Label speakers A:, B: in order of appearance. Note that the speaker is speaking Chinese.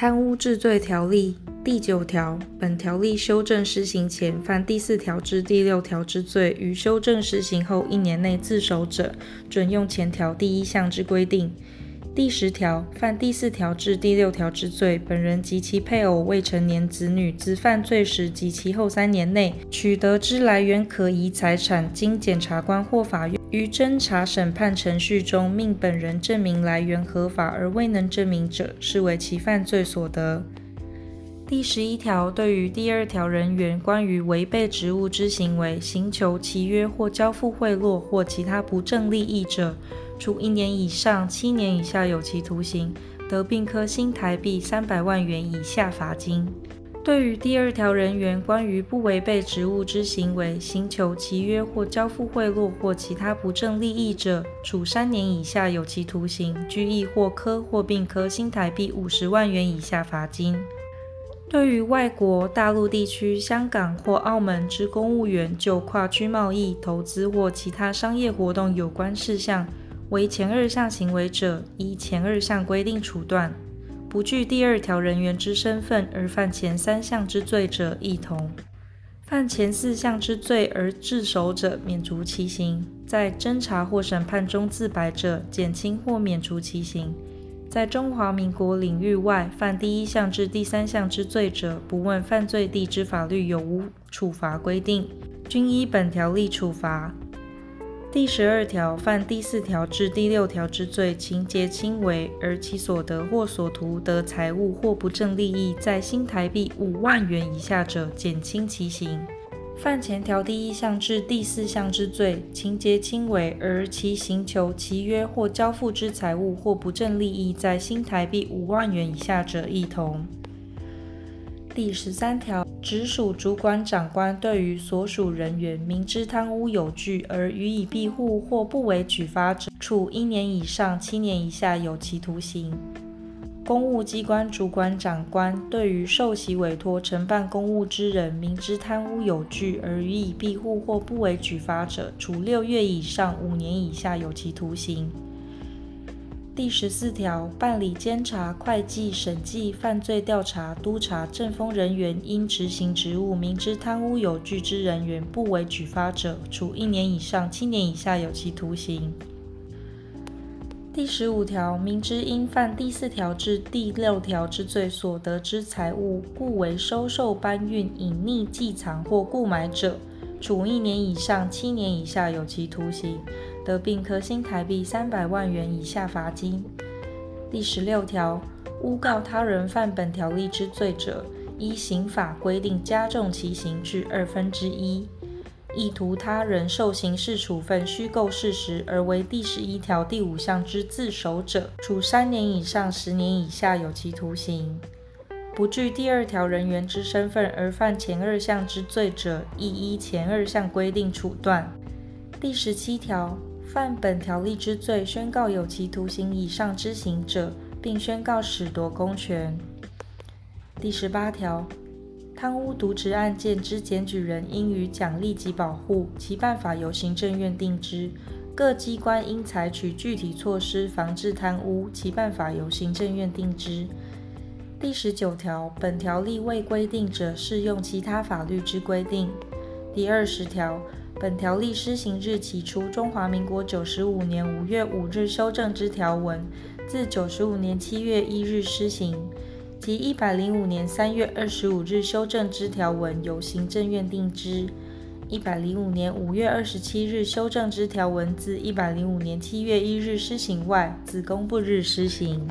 A: 贪污治罪条例第九条，本条例修正施行前犯第四条至第六条之罪，于修正施行后一年内自首者，准用前条第一项之规定。第十条，犯第四条至第六条之罪，本人及其配偶、未成年子女，之犯罪时及其后三年内取得之来源可疑财产，经检察官或法院于侦查审判程序中命本人证明来源合法而未能证明者，视为其犯罪所得。第十一条，对于第二条人员关于违背职务之行为，刑求契约或交付贿赂或其他不正利益者，处一年以上七年以下有期徒刑，得并科新台币三百万元以下罚金。对于第二条人员关于不违背职务之行为，刑求契约或交付贿赂或其他不正利益者，处三年以下有期徒刑，拘役或科或并科新台币五十万元以下罚金。对于外国大陆地区、香港或澳门之公务员就跨区贸易、投资或其他商业活动有关事项，为前二项行为者，依前二项规定处断；不具第二条人员之身份而犯前三项之罪者，亦同。犯前四项之罪而自首者，免除其刑；在侦查或审判中自白者，减轻或免除其刑。在中华民国领域外犯第一项至第三项之罪者，不问犯罪地之法律有无处罚规定，均依本条例处罚。第十二条，犯第四条至第六条之罪，情节轻微，而其所得或所图得财物或不正利益在新台币五万元以下者，减轻其刑；犯前条第一项至第四项之罪，情节轻微，而其行求其约或交付之财物或不正利益在新台币五万元以下者，亦同。第十三条，直属主管长官对于所属人员明知贪污有据而予以庇护或不为举发者，处一年以上七年以下有期徒刑。公务机关主管长官对于受其委托承办公务之人明知贪污有据而予以庇护或不为举发者，处六月以上五年以下有期徒刑。第十四条，办理监察、会计、审计、犯罪调查、督察、政风人员因执行职务明知贪污有据之人员不为举发者，处一年以上七年以下有期徒刑。第十五条，明知因犯第四条至第六条之罪所得之财物，故为收受、搬运、隐匿、寄藏或购买者，处一年以上七年以下有期徒刑。得并科新台币三百万元以下罚金。第十六条，诬告他人犯本条例之罪者，依刑法规定加重其刑至二分之一。意图他人受刑事处分虚构事实而为第十一条第五项之自首者，处三年以上十年以下有期徒刑。不具第二条人员之身份而犯前二项之罪者，亦依前二项规定处断。第十七条。犯本条例之罪，宣告有期徒刑以上之刑者，并宣告褫夺公权。第十八条，贪污渎职案件之检举人应予奖励及保护，其办法由行政院定之；各机关应采取具体措施防治贪污，其办法由行政院定之。第十九条，本条例未规定者，适用其他法律之规定。第二十条。本条例施行日起，除中华民国九十五年五月五日修正之条文，自九十五年七月一日施行；即一百零五年三月二十五日修正之条文，由行政院定之；一百零五年五月二十七日修正之条文，自一百零五年七月一日施行外，自公布日施行。